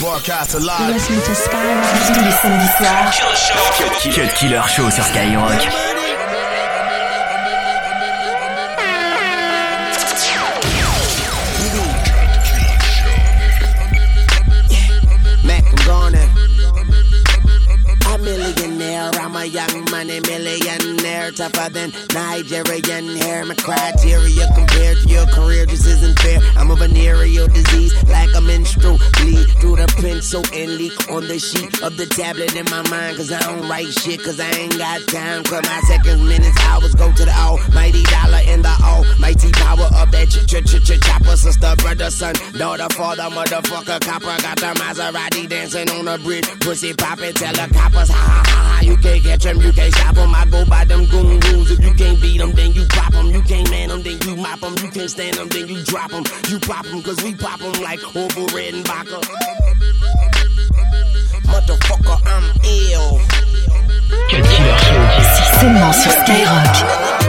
Broadcast live. Tous les samedis soirs. Cut Killer Show sur Skyrock. Tougher than Nigerian hair. My criteria compared to your career just isn't fair. I'm a venereal disease, like a menstrual bleed through the pencil and leak on the sheet of the tablet in my mind. Cause I don't write shit, cause I ain't got time. Cause my seconds, minutes, hours go to the almighty dollar in the almighty power of that ch ch ch ch chopper. Sister, brother, son, daughter, father, motherfucker, copper. Got the Maserati dancing on the bridge. Pussy poppin', tell the coppers, ha ha ha ha. You can't catch them, you can't stop them. I go by them goon rules. If you can't beat them, then you pop them. You can't man them, then you mop them. You can't stand them, then you drop them. You pop them, cause we pop them like over red and vodka. Motherfucker, I'm ill. Cut Killer Show. C'est seulement sur Skyrock.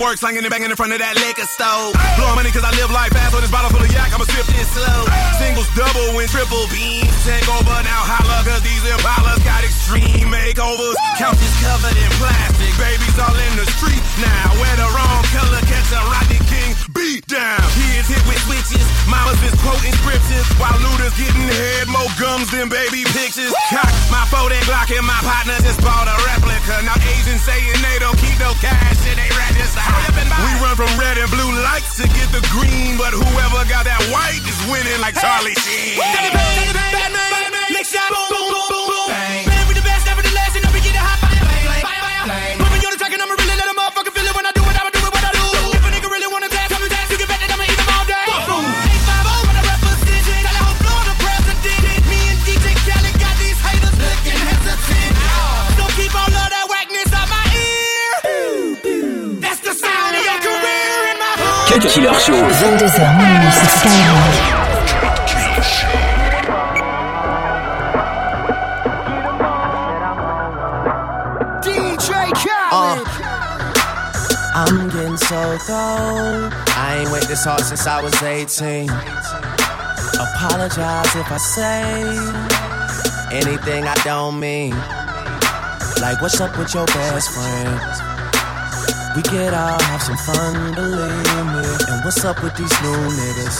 Work, slanging and banging in front of that liquor store. Blowing money cause I live life fast, so this bottle full of yak, I'ma sip this slow. Singles, double, and triple beams. Take over now, holla, cause these Impalas got extreme makeovers. Couches covered in plastic, babies all in the street now. Wear the wrong color, catch a Rodney King beat down. Kids hit with switches, mamas is quoting scriptures, while looters getting head, more gums than baby pictures. Cock my phone and Glock and my partner just bought a replica. Now Asians saying they don't keep no cash in they register. We run from red and blue lights to get the green, but whoever got that white is winning like Charlie Sheen. Killer Show. 22h minuit sur Skyrock. Ah. I'm getting so cold. I ain't went this hard since I was 18. Apologize if I say anything I don't mean. Like, what's up with your best friend? We could all have some fun, believe me. And what's up with these new niggas?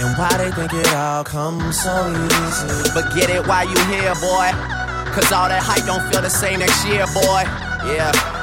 And why they think it all comes so easy? But get it while you here, boy. Cause all that hype don't feel the same next year, boy. Yeah.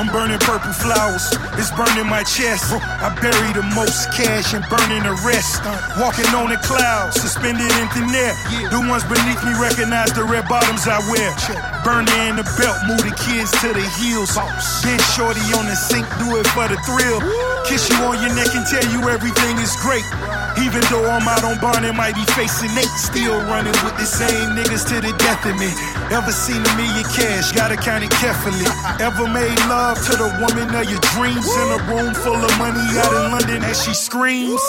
I'm burning purple flowers, it's burning my chest. I bury the most cash and burning the rest. Uh, walking on the clouds, suspended in thin air. The ones beneath me recognize the red bottoms I wear. Burning in the belt, move the kids to the heels. Get shorty on the sink, do it for the thrill. Kiss you on your neck and tell you everything is great. Even though I'm out on bond and might be facing eight, still running with the same niggas to the death of me. Ever seen a million cash, gotta count it carefully. Ever made love to the woman of your dreams in a room full of money out in London as she screams?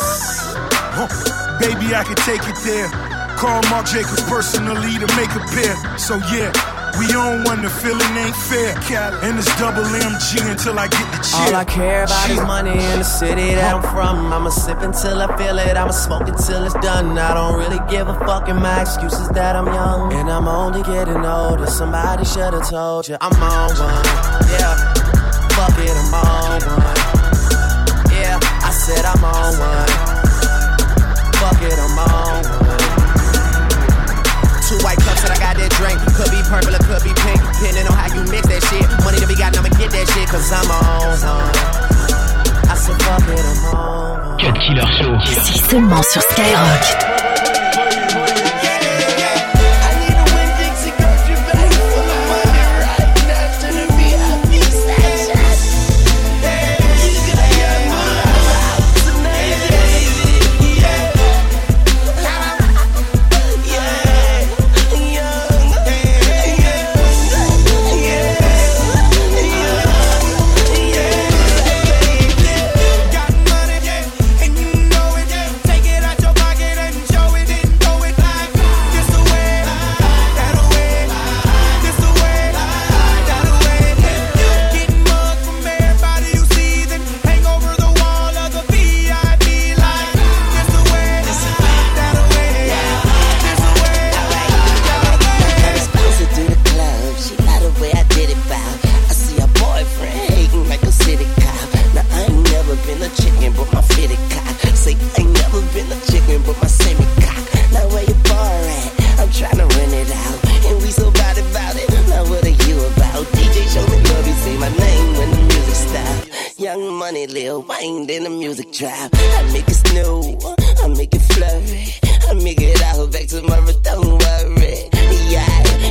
Huh. Baby, I can take it there. Call Mark Jacobs personally to make a pair. So yeah. We on one, the feeling ain't fair. And it's double MG until I get the cheer. All I care about is money in the city that I'm from. I'ma sip until I feel it. I'ma smoke it until it's done. I don't really give a fuck, and my excuse is that I'm young. And I'm only getting older. Somebody should've told you I'm on one. Yeah, fuck it, I'm on one. Could be purple or could be pink. Depending on how you mix that shit. Money to be got, I'ma get that shit. Cause I'm on one. I said fuck it, I'm on. Cut Killer Show. Si seulement sur Skyrock. stop. I make it snow, I make it flurry, I make it all back tomorrow. Don't worry, yeah,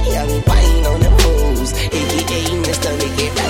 young wine on the moves, aka Mr. Nicky.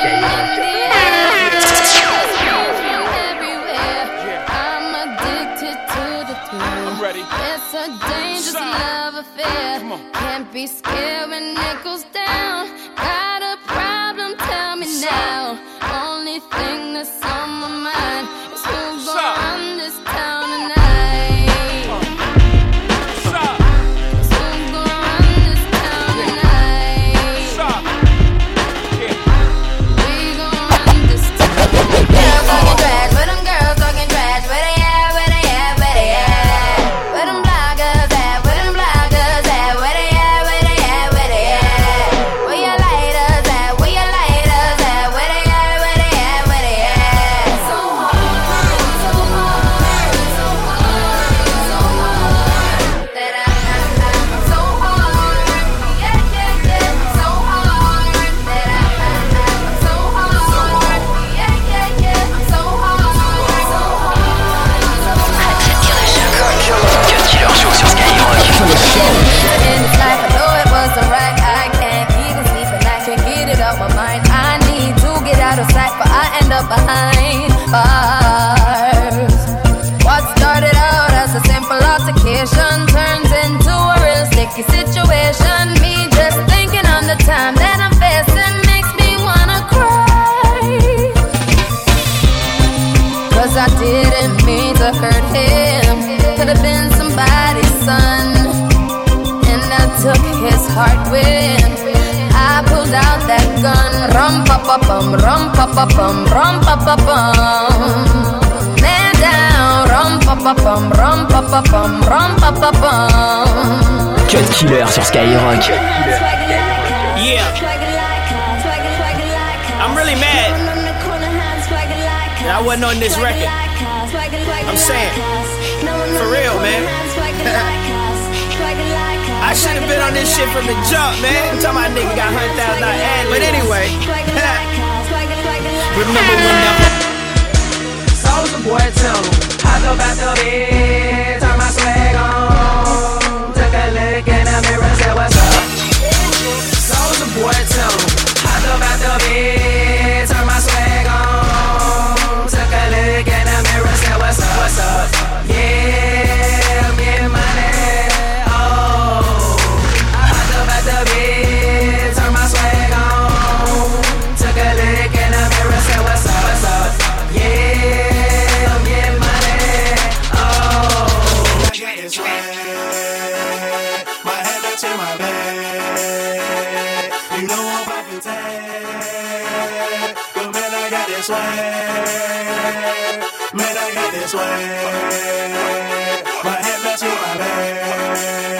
Situation. Me just thinking on the time that I'm facing makes me wanna cry. Cause I didn't mean to hurt him. Could have been somebody's son. And I took his heart with. I pulled out that gun. Rum pa pa bum, rum pa pa bum, rum pa pa bum. Man down, pa pa bum, rum pa pa bum, rum pa pa bum. Cut Killer sur Skyrock. Yeah. I'm really mad that I wasn't on this record. I'm saying, for real, man. I should have been on this shit from the jump, man. I'm talking about nigga got hundred thousand dollar ad. But anyway, remember when the Soulja Boy tell him, up out the bed, turn my swag on, took a look in the mirror, said what's up. Soulja Boy the bed, this swag. My head up to my bed.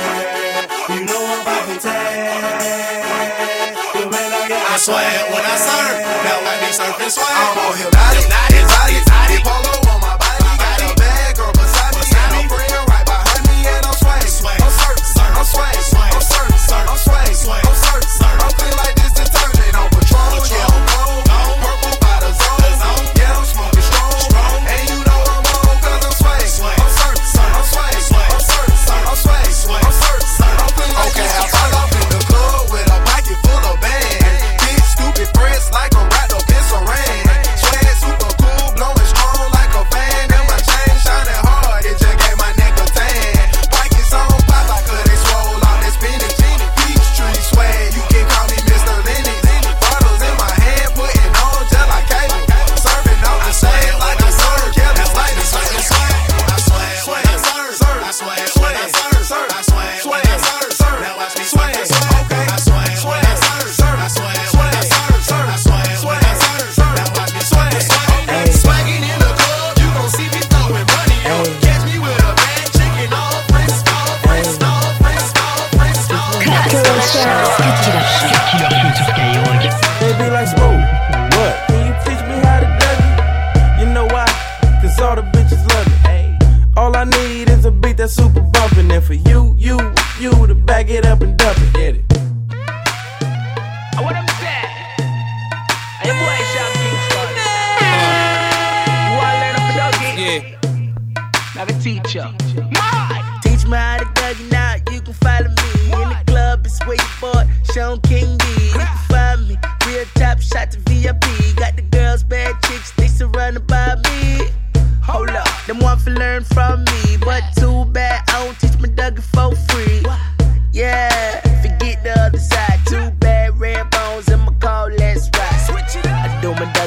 You know I'm popping tag. But man, I got this swag. When I surf, now I be surfing swag. I'm on hypnotic.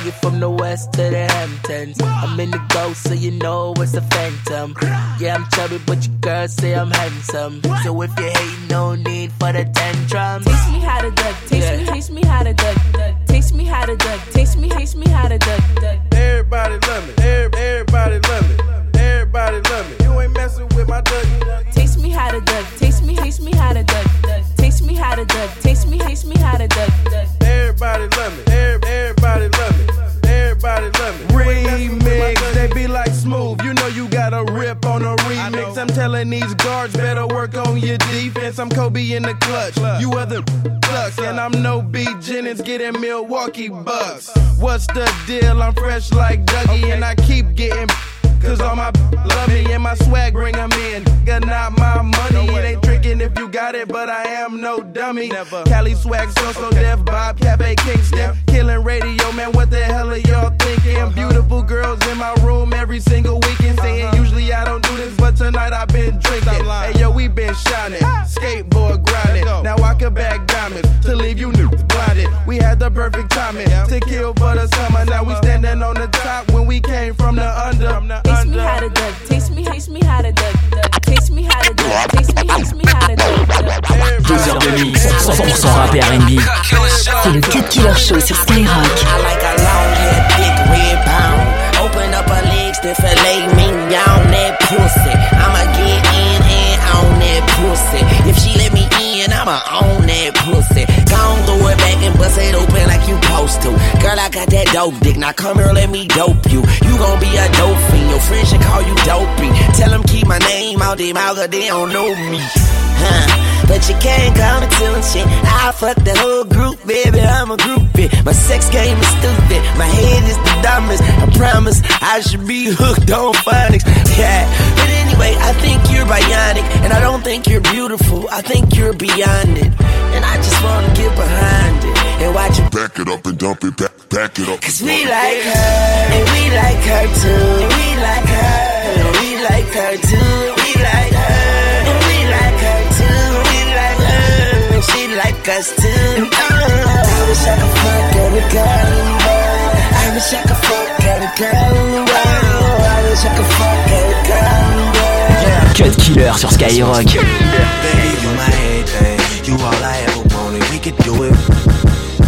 Do my from the west to the Hamptons. I'm in the ghost, so you know it's a phantom. Yeah, I'm chubby, but your girls say I'm handsome. So if you hate, no need for the tantrums. Teach me how to duck. Teach Yeah. me, teach me how to duck. Teach me how to duck. Teach me, teach me how to duck. Everybody love me. Every- Everybody love me. Everybody love me. You ain't messing with my dougie. Teach me how to duck. Teach me, teach me how to duck. Teach me how to duck. Teach me, teach me how to duck. Everybody love me. Every- Everybody love me. Everybody love me. Remix, they be like smooth. You know you got a rip on a remix. I'm telling these guards better work on your defense. I'm Kobe in the clutch. You other sucks, and I'm no B Jennings getting Milwaukee Bucks. What's the deal? I'm fresh like Dougie, and I keep getting. Cause all my love me and my swag bring them in. Got not my money. It ain't tricking if you got it, but I am no dummy. Never. Cali swag, so so okay. deaf, Bob, Cafe Kingston. Yeah. Killing radio, man, what the hell are y'all thinking? Uh-huh. Beautiful girls in my room every single weekend. Saying uh-huh. usually I don't do this, but tonight I've been drinking. Hey yo, we been shining. Skateboard grinding. Now I can back diamonds to leave you new blinded. We had the perfect timing yeah. to kill for the summer. Now we standing on the top when we came from the under. From the under. Taste me how to duck. Taste me, taste me how to duck. Taste me how to duck. Taste me, taste me how to duck. Deux heures de mix, 100% rap et R&B. C'est le Cut Killer Show sur Skyrock. I like a long head, thick red pound. Open up her legs to fillet me on that pussy. I'ma get in and on that pussy. If she let me in, I'ma own that pussy. Bust it open like you supposed to. Girl, I got that dope dick. Now come here, let me dope you. You gon' be a dope fiend. Your friends should call you dopey. Tell them keep my name out their mouth, cause they don't know me. Huh. But you can't call me till shit. I fuck the whole group, baby. I'm a groupie. My sex game is stupid. My head is the dumbest. I promise I should be hooked on phonics. Yeah. But anyway, I think you're bionic. And I don't think you're beautiful. I think you're beyond it. And I just wanna get behind it. And watch you back it up and dump it back, back it up. Cause we like her, and we like her too. And we like her, and we like her too. We like her, and we like her too. We like her, and she like us too. Uh, I wish I could fuck every girl in the world. I wish I could fuck every girl in the world. I wish I could fuck every girl in the world. Cut Killer sur Skyrock. Baby, you my everything. You all I ever wanted. We could do it.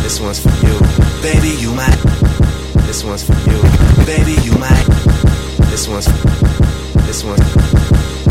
This one's for you. Baby, you my. This one's for you. Baby, you my. This one's. This one's.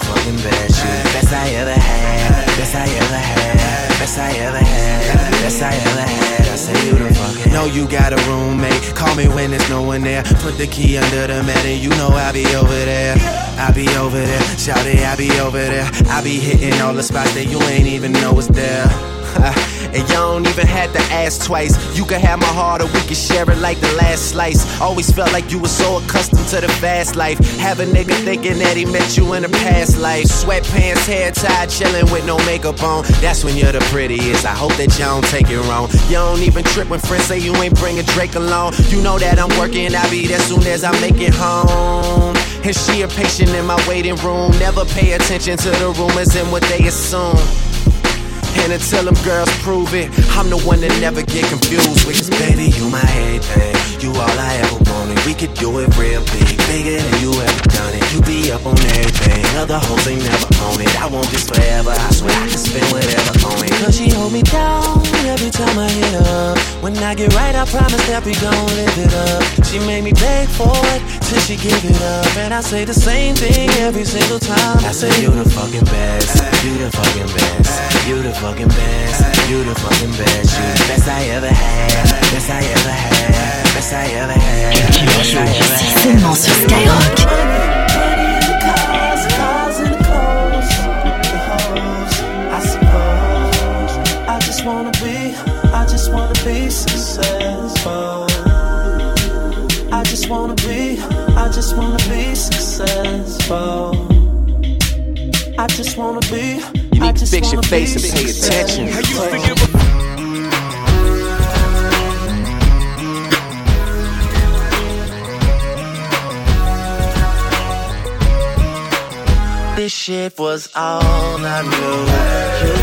fucking best. You the best I ever had. Best I ever had. Best I ever had. Best I ever had. I say, You the fucking. Know you got a roommate. Call me when there's no one there. Put the key under the mat and you know I'll be over there. I be over there. Shout it, I be over there. I be hitting all the spots that you ain't even know is there. and y'all don't even have to ask twice. You can have my heart or we can share it like the last slice. Always felt like you were so accustomed to the fast life. Have a nigga thinking that he met you in a past life. Sweatpants, hair tied, chilling with no makeup on. That's when you're the prettiest. I hope that y'all don't take it wrong. You don't even trip when friends say you ain't bringing Drake along. You know that I'm working, I'll be there soon as I make it home. And she a patient in my waiting room. Never pay attention to the rumors and what they assume. And until them girls prove it, I'm the one that never get confused with. Cause baby, you my everything. You all I ever wanted. We could do it real big, bigger than you ever done it. You be up on everything. Other hoes ain't never on it. I want this forever. I swear I can spend whatever on it. Cause she hold me down every time I hit up. When I get right, I promise that we gon' live it up. She made me beg for it till she give it up. And I say the same thing every single time. I say, You the fucking best. You the fucking best. You the fucking best. You the fucking best. You the best I ever had. Best I ever had. Best I ever had. Best I ever had. Seulement sur Skyrock. I just wanna be, I just wanna be successful. I just wanna be, I just wanna be successful. I just wanna be. You need to fix your face and pay attention. This shit was all I knew.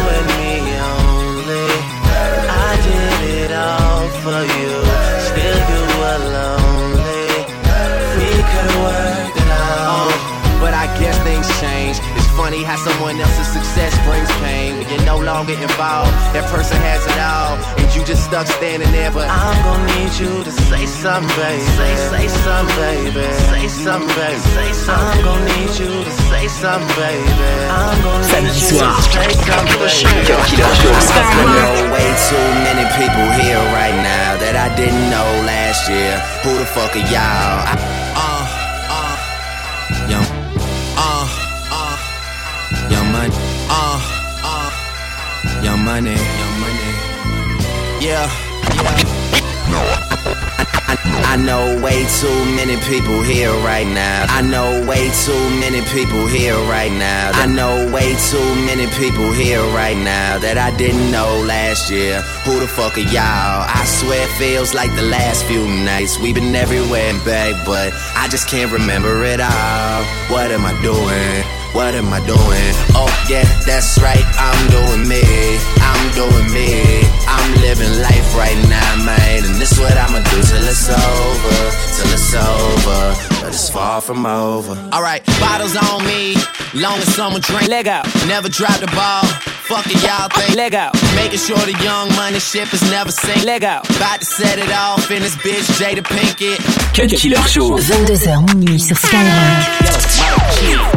Someone else's success brings pain. When you're no longer involved, that person has it all. And you just stuck standing there. But I'm gonna need you to say something, baby. Say, say something, baby. Say something, baby. Say something. I'm gonna need you to say something, baby. I'm gonna need you to say something, baby. Cut Killer Show. I know way too many people here right now that I didn't know last year. Who the fuck are y'all? I, money. Yeah, yeah. I know way too many people here right now. I know way too many people here right now. I know way too many people here right now that I didn't know last year. Who the fuck are y'all? I swear it feels like the last few nights. We've been everywhere and back, but I just can't remember it all. What am I doing? What am I doing? Oh, yeah, that's right. I'm doing me. I'm doing me. I'm living life right now, man. And this what I'ma do till it's over. Till it's over. But it's far from over. Alright, bottles on me. Long as someone drink. Leg out. Never drop the ball. Fuck it, y'all think. Leg out. Making sure the young money ship is never sink. Leg out. About to set it off in this bitch, Jada Pinkett. Cut Killer Show. 22h minuit sur Skyrock.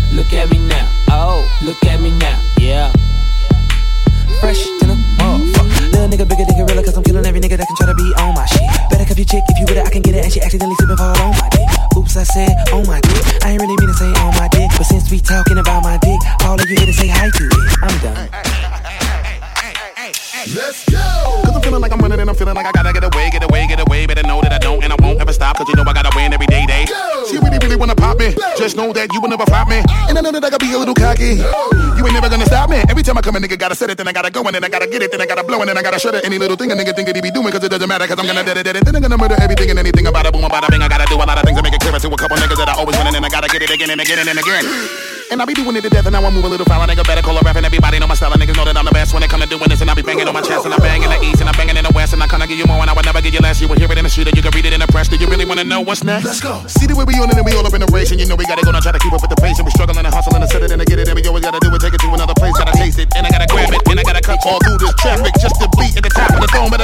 Look at me now. Oh, look at me now. Yeah. Fresh to the motherfucker. Little nigga bigger than gorilla, cause I'm killing every nigga that can try to be on my shit. Better cup your chick if you with it, I can get it. And she accidentally slipping fall on my dick. Oops, I said on my dick. I ain't really mean to say on my dick. But since we talking about my dick, all of you here to say hi to it. I'm done. Let's go! Cause I'm feeling like I'm running and I'm feeling like I gotta get away, get away, get away. Better know that I don't and I won't ever stop. Cause you know I gotta win every day, day. She really, really wanna pop me. Just know that you will never flop me. And I know that I gotta be a little cocky. You ain't never gonna stop me. Every time I come, a nigga gotta set it, then I gotta go, and then I gotta get it, then I gotta blow, and then I gotta shut it. Any little thing a nigga think that he be doing, cause it doesn't matter, cause I'm gonna dead it, dead it. Then I'm gonna murder everything and anything about it, boom, about it, bing. I gotta do a lot of things to make it clear to a couple niggas that I always win, and then I gotta get it again and again and again. And I be doing it to death, and now I move a little foul. Nigga better call a rap, and everybody know my style. And niggas know that I'm the best when it come to doing this. And I be banging give you more, and I would never give you less. You will hear it in the street, or you can read it in the press. Do you really wanna know what's next? Let's go. See the way we on it, and we all up in the race, and you know we gotta go and try to keep up with the pace, and we struggling and hustling and it and get it, and we always gotta do it, take it to another place, gotta taste it, and I gotta grab it, and I gotta cut all through this traffic just to be at the top of the phone, but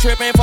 five.